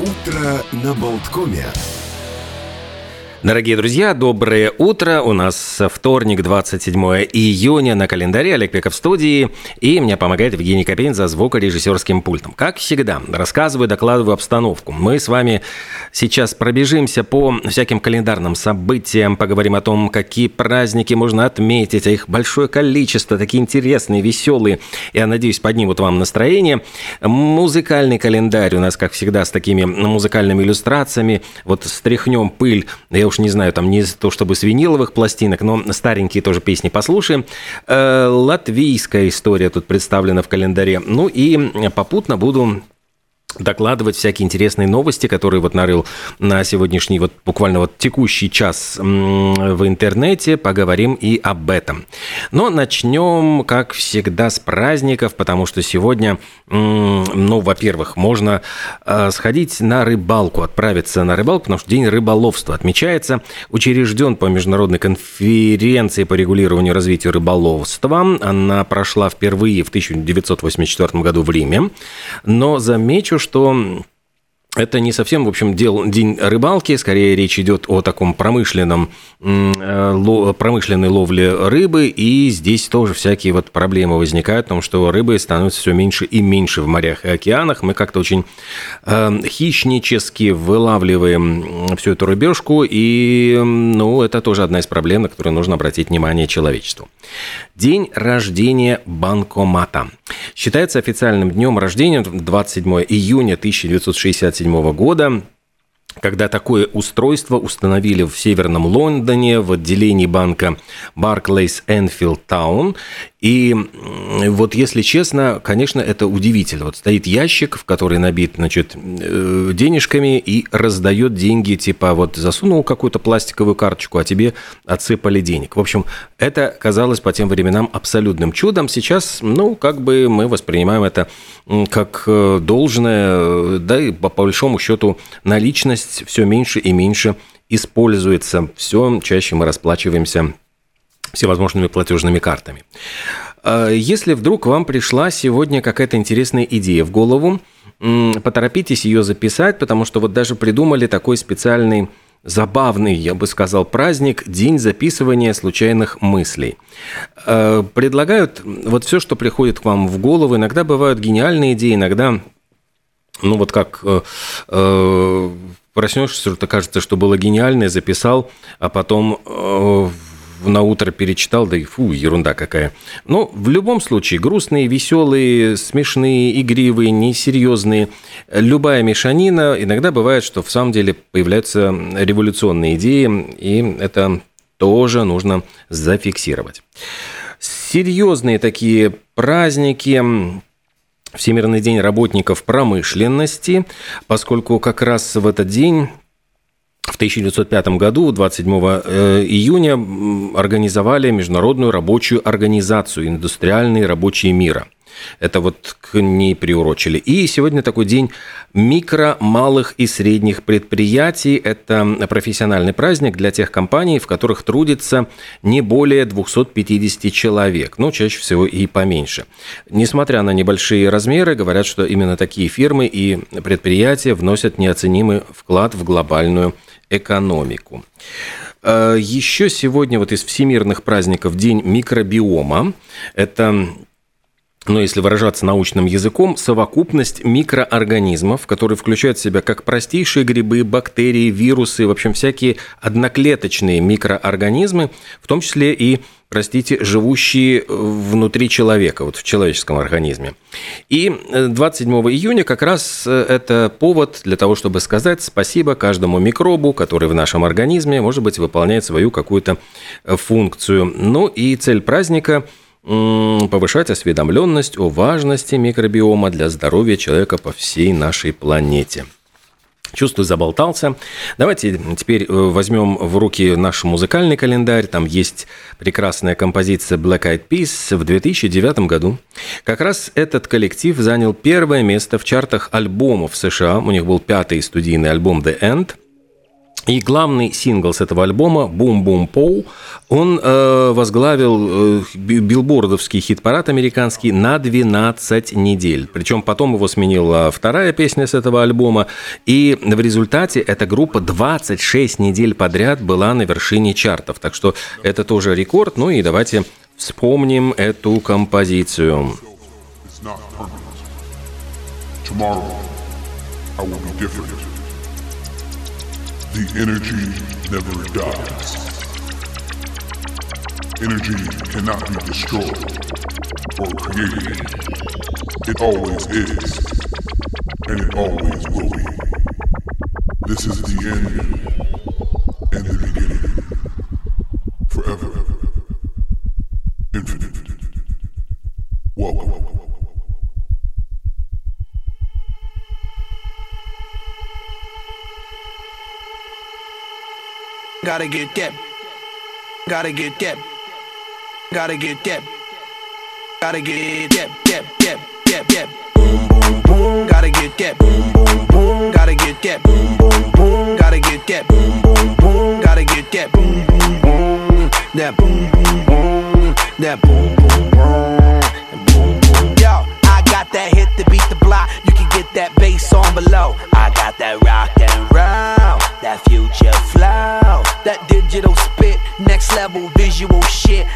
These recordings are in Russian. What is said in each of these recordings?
Утро на Болткоме. Дорогие друзья, доброе утро. У нас вторник, 27 июня на календаре. Олег Пеков в студии. И мне помогает Евгений Копейн за звукорежиссерским пультом. Как всегда, рассказываю, докладываю обстановку. Мы с вами сейчас пробежимся по всяким календарным событиям, поговорим о том, какие праздники можно отметить, а их большое количество, такие интересные, веселые. Я надеюсь, поднимут вам настроение. Музыкальный календарь у нас, как всегда, с такими музыкальными иллюстрациями. Вот стряхнем пыль. Я уж не знаю, там не то чтобы с виниловых пластинок, но старенькие тоже песни послушаем. Э, латвийская история тут представлена в календаре. Ну и попутно буду докладывать всякие интересные новости, которые вот нарыл на сегодняшний вот буквально вот текущий час в интернете. Поговорим и об этом. Но начнем, как всегда, с праздников, потому что сегодня, ну, во-первых, можно э, сходить на рыбалку, отправиться на рыбалку, потому что День рыболовства отмечается. Учрежден по международной конференции по регулированию и развитию рыболовства. Она прошла впервые в 1984 году в Риме. Но замечу, что это не совсем, в общем, дел, день рыбалки, скорее речь идет о таком промышленном, э, промышленной ловле рыбы, и здесь тоже всякие вот проблемы возникают, потому что рыбы становятся все меньше и меньше в морях и океанах. Мы как-то очень э, хищнически вылавливаем всю эту рыбешку, и, ну, это тоже одна из проблем, на которую нужно обратить внимание человечеству. День рождения банкомата. Считается официальным днем рождения 27 июня 1967 года когда такое устройство установили в Северном Лондоне в отделении банка Barclays Enfield Town. И вот если честно, конечно, это удивительно. Вот стоит ящик, в который набит, значит, э, денежками и раздает деньги, типа вот засунул какую-то пластиковую карточку, а тебе отсыпали денег. В общем, это казалось по тем временам абсолютным чудом. Сейчас, ну, как бы мы воспринимаем это как э, должное, да и по большому счету наличность все меньше и меньше используется. Все чаще мы расплачиваемся всевозможными платежными картами. А если вдруг вам пришла сегодня какая-то интересная идея в голову, поторопитесь ее записать, потому что вот даже придумали такой специальный забавный, я бы сказал, праздник, день записывания случайных мыслей. А, предлагают вот все, что приходит к вам в голову. Иногда бывают гениальные идеи, иногда, ну вот как э, э, проснешься, что-то кажется, что было гениальное, записал, а потом э, на утро перечитал, да и фу, ерунда какая. Но в любом случае, грустные, веселые, смешные, игривые, несерьезные, любая мешанина, иногда бывает, что в самом деле появляются революционные идеи, и это тоже нужно зафиксировать. Серьезные такие праздники, Всемирный день работников промышленности, поскольку как раз в этот день в 1905 году, 27 э, июня, организовали Международную рабочую организацию «Индустриальные рабочие мира». Это вот к ней приурочили. И сегодня такой день микро, малых и средних предприятий. Это профессиональный праздник для тех компаний, в которых трудится не более 250 человек. Ну, чаще всего и поменьше. Несмотря на небольшие размеры, говорят, что именно такие фирмы и предприятия вносят неоценимый вклад в глобальную экономику. Э, Еще сегодня вот из всемирных праздников День микробиома. Это но если выражаться научным языком, совокупность микроорганизмов, которые включают в себя как простейшие грибы, бактерии, вирусы, в общем, всякие одноклеточные микроорганизмы, в том числе и простите, живущие внутри человека, вот в человеческом организме. И 27 э, июня как раз э, это повод для того, чтобы сказать спасибо каждому микробу, который в нашем организме, может быть, выполняет свою какую-то э, функцию. Ну и цель праздника – повышать осведомленность о важности микробиома для здоровья человека по всей нашей планете. Чувствую, заболтался. Давайте теперь э, возьмем в руки наш музыкальный календарь. Там есть прекрасная композиция Black Eyed Peas в 2009 году. Как раз этот коллектив занял первое место в чартах альбомов США. У них был пятый студийный альбом The End – И главный сингл с этого альбома «Бум Бум Поу» он э, возглавил э, билбордовский хит-парад американский на 12 недель. Причем потом его сменила вторая песня с этого альбома. И в результате эта группа 26 недель подряд была на вершине чартов. Так что это тоже рекорд. Ну и давайте вспомним эту композицию. Tomorrow I. The energy never dies. Energy cannot be destroyed or created. It always is, and it always will be. This is the end and the beginning. Forever. Infinite. Welcome. Gotta get that. Gotta get that. Gotta get that. Gotta get that. That. That. That. That. Boom boom boom. Gotta get that. Boom boom boom. Gotta get that. Boom boom boom. Gotta get that. Boom boom boom. Gotta get that. Boom boom boom. That boom boom boom. That boom boom boom. Yo, I got that hit to beat the block. You can get that bass on below. I got that rock and roll. That future digital spit, next level visual shit.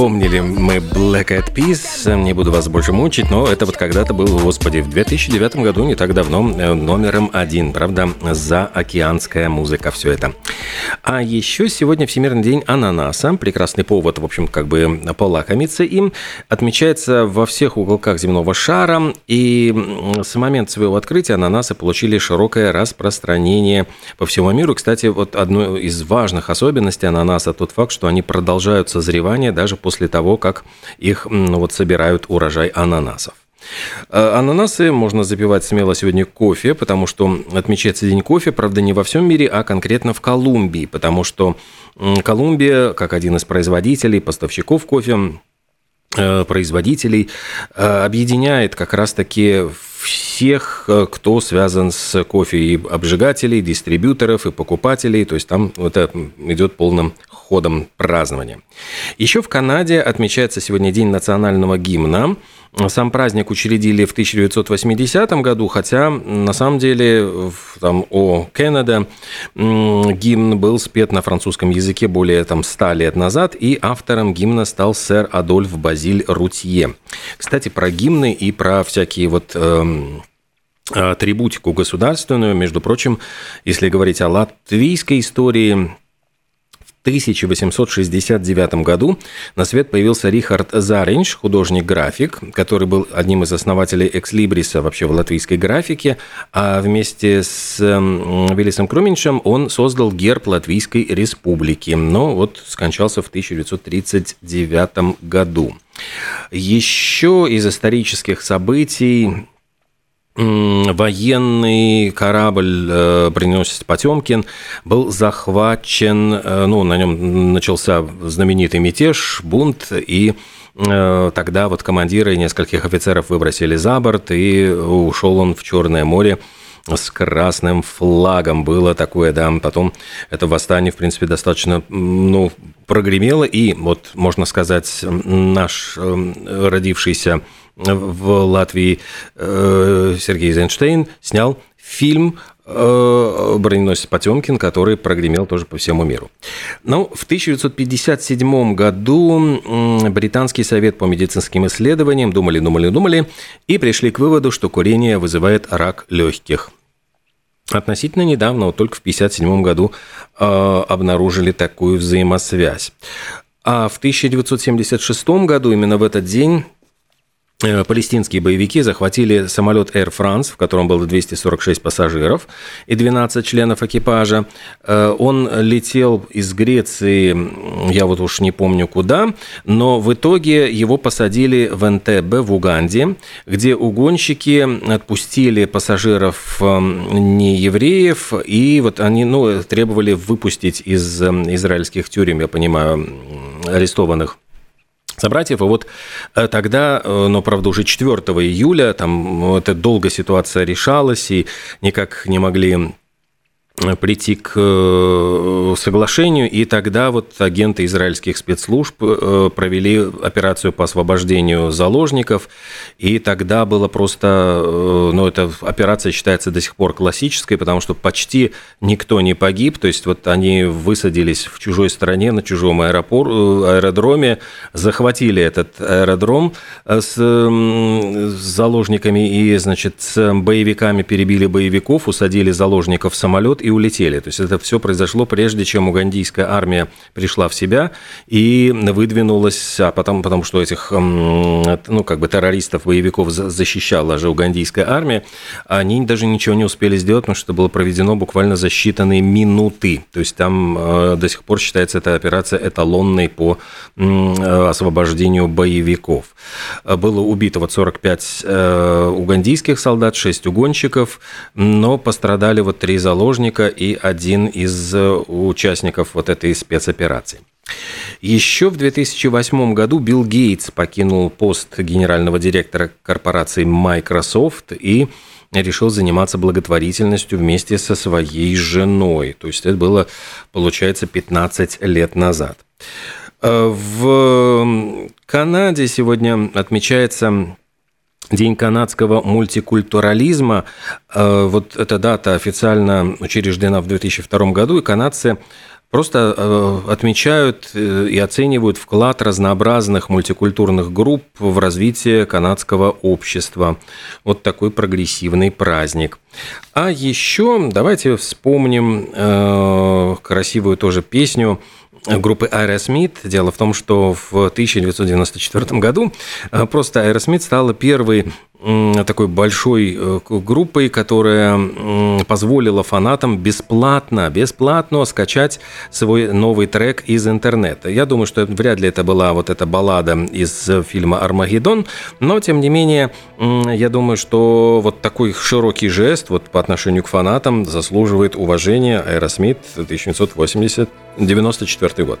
Вспомнили мы Black Eyed Peas. Не буду вас больше мучить, но это вот когда-то был, господи, в 2009 году, не так давно, э, номером один. Правда, за океанская музыка все это. А еще сегодня Всемирный день ананаса. Прекрасный повод, в общем, как бы полакомиться им. Отмечается во всех уголках земного шара. И с момента своего открытия ананасы получили широкое распространение по всему миру. Кстати, вот одной из важных особенностей ананаса тот факт, что они продолжают созревание даже после того, как их ну, вот собирают урожай ананасов. Э, ананасы можно запивать смело сегодня кофе, потому что отмечается День кофе, правда, не во всем мире, а конкретно в Колумбии, потому что Колумбия, как один из производителей, поставщиков кофе, э, производителей, э, объединяет как раз-таки всех, кто связан с кофе, и обжигателей, дистрибьюторов, и покупателей, то есть там это идет полным ходом празднования. Еще в Канаде отмечается сегодня День национального гимна – сам праздник учредили в 1980 году, хотя на самом деле там, о Канада гимн был спет на французском языке более там, 100 лет назад, и автором гимна стал сэр Адольф Базиль Рутье. Кстати, про гимны и про всякие вот эм, атрибутику государственную, между прочим, если говорить о латвийской истории, 1869 году на свет появился Рихард Заринч, художник-график, который был одним из основателей экслибриса вообще в латвийской графике, а вместе с Виллисом Круменшем он создал герб Латвийской республики, но вот скончался в 1939 году. Еще из исторических событий военный корабль э, броненосец Потемкин был захвачен, э, ну, на нем начался знаменитый мятеж, бунт, и э, тогда вот командиры и нескольких офицеров выбросили за борт, и ушел он в Черное море с красным флагом. Было такое, да, потом это восстание, в принципе, достаточно, ну, прогремело, и вот, можно сказать, наш родившийся в Латвии э, Сергей Эйзенштейн снял фильм э, «Броненосец Потемкин», который прогремел тоже по всему миру. Ну, в 1957 году Британский совет по медицинским исследованиям думали, думали, думали и пришли к выводу, что курение вызывает рак легких. Относительно недавно, вот только в 1957 году, э, обнаружили такую взаимосвязь. А в 1976 году, именно в этот день, палестинские боевики захватили самолет Air France, в котором было 246 пассажиров и 12 членов экипажа. Э, он летел из Греции, я вот уж не помню куда, но в итоге его посадили в НТБ в Уганде, где угонщики отпустили пассажиров эм, не евреев, и вот они ну, требовали выпустить из эм, израильских тюрем, я понимаю, арестованных собратьев. И вот э, тогда, э, но, правда, уже 4 июля, там это долго ситуация решалась, и никак не могли прийти к э, соглашению, и тогда вот агенты израильских спецслужб э, провели операцию по освобождению заложников, и тогда было просто, э, ну, эта операция считается до сих пор классической, потому что почти никто не погиб, то есть вот они высадились в чужой стране, на чужом аэропор, аэродроме, захватили этот аэродром с, с заложниками и, значит, с боевиками перебили боевиков, усадили заложников в самолет и улетели. То есть это все произошло прежде, чем угандийская армия пришла в себя и выдвинулась, а потом, потому что этих, ну, как бы террористов, боевиков защищала же угандийская армия, они даже ничего не успели сделать, потому что это было проведено буквально за считанные минуты. То есть там э, до сих пор считается эта операция эталонной по э, освобождению боевиков. Было убито вот 45 э, угандийских солдат, 6 угонщиков, но пострадали вот три заложника, Лукашенко и один из э, участников вот этой спецоперации. Еще в 2008 году Билл Гейтс покинул пост генерального директора корпорации Microsoft и решил заниматься благотворительностью вместе со своей женой. То есть это было, получается, 15 лет назад. Э, в Канаде сегодня отмечается День канадского мультикультурализма. Э, вот эта дата официально учреждена в 2002 году, и канадцы просто э, отмечают э, и оценивают вклад разнообразных мультикультурных групп в развитие канадского общества. Вот такой прогрессивный праздник. А еще давайте вспомним красивую тоже песню группы Aerosmith. Дело в том, что в 1994 году э, просто Aerosmith стала первой такой большой э, группой, которая позволила фанатам бесплатно, бесплатно скачать свой новый трек из интернета. Я думаю, что вряд ли это была вот эта баллада из фильма «Армагеддон», но, тем не менее, я думаю, что вот такой широкий жест вот по отношению к фанатам заслуживает уважения Aerosmith 1994 год.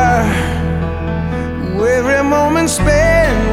and spend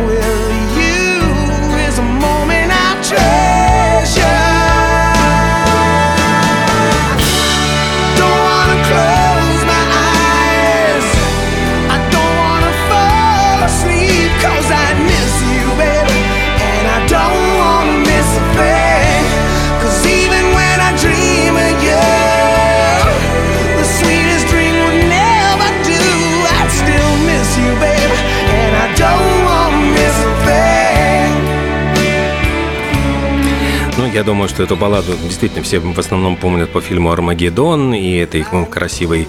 думаю, что эту балладу действительно все в основном помнят по фильму «Армагеддон», и это их ну, красивый,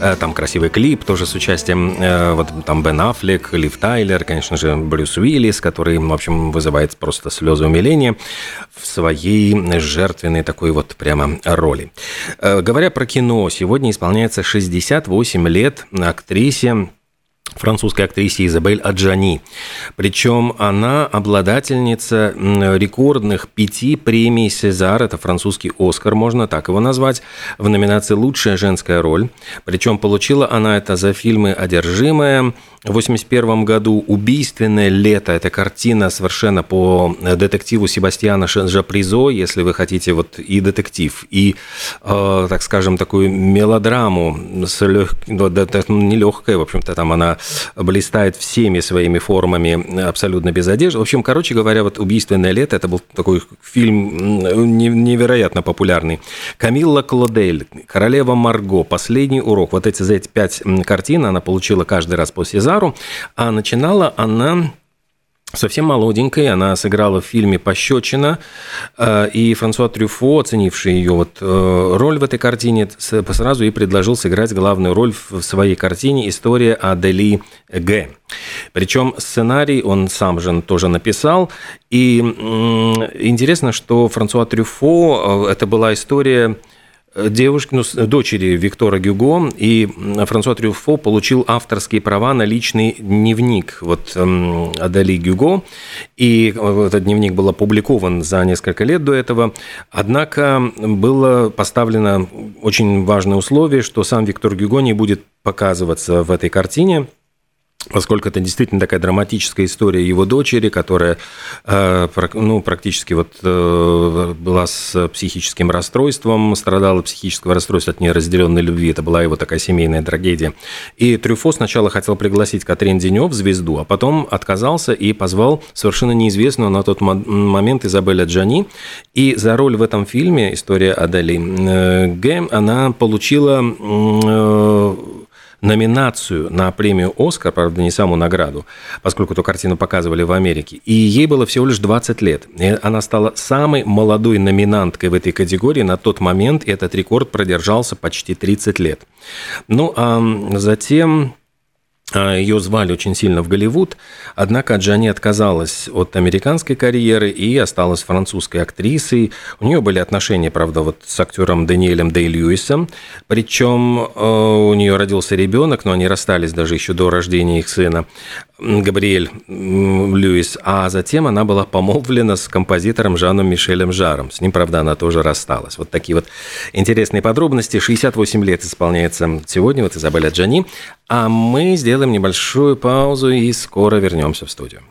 э, там красивый клип тоже с участием э, вот там Бен Аффлек, Лив Тайлер, конечно же, Брюс Уиллис, который, в общем, вызывает просто слезы умиления в своей жертвенной такой вот прямо роли. Э, говоря про кино, сегодня исполняется 68 лет актрисе французской актрисе Изабель Аджани. Причем она обладательница рекордных пяти премий «Сезар», это французский «Оскар», можно так его назвать, в номинации «Лучшая женская роль». Причем получила она это за фильмы «Одержимая», в 1981 году «Убийственное лето» – это картина совершенно по детективу Себастьяна Жапризо, если вы хотите вот и детектив, и, э, так скажем, такую мелодраму, с лег... Ну, не легкая, в общем-то, там она блистает всеми своими формами абсолютно без одежды. В общем, короче говоря, вот «Убийственное лето» – это был такой фильм невероятно популярный. Камилла Клодель, «Королева Марго», «Последний урок». Вот эти за эти пять картин она получила каждый раз по сезону Назару, а начинала она совсем молоденькой. Она сыграла в фильме «Пощечина», э, и Франсуа Трюфо, оценивший ее вот э, роль в этой картине, сразу и предложил сыграть главную роль в своей картине «История Адели Г». Причем сценарий он сам же тоже написал. И интересно, что Франсуа Трюфо э, – это была история девушки, ну, дочери Виктора Гюго, и Франсуа Трюфо получил авторские права на личный дневник. Вот эм, Адали Гюго, и этот дневник был опубликован за несколько лет до этого, однако было поставлено очень важное условие, что сам Виктор Гюго не будет показываться в этой картине – поскольку это действительно такая драматическая история его дочери, которая э, ну, практически вот э, была с психическим расстройством, страдала психического расстройства от неразделенной любви. Это была его такая семейная трагедия. И Трюфо сначала хотел пригласить Катрин Денев, звезду, а потом отказался и позвал совершенно неизвестную на тот момент Изабеля Джани. И за роль в этом фильме «История Адели» э, Г. она получила номинацию на премию «Оскар», правда, не саму награду, поскольку эту картину показывали в Америке. И ей было всего лишь 20 лет. И она стала самой молодой номинанткой в этой категории на тот момент, и этот рекорд продержался почти 30 лет. Ну, а затем Ее звали очень сильно в Голливуд, однако Джани отказалась от американской карьеры и осталась французской актрисой. У нее были отношения, правда, вот с актером Даниэлем Дэй Льюисом, причем э, у нее родился ребенок, но они расстались даже еще до рождения их сына. Габриэль Льюис, а затем она была помолвлена с композитором Жаном Мишелем Жаром. С ним, правда, она тоже рассталась. Вот такие вот интересные подробности. 68 лет исполняется сегодня вот Изабелля Джани. А мы сделаем небольшую паузу и скоро вернемся в студию.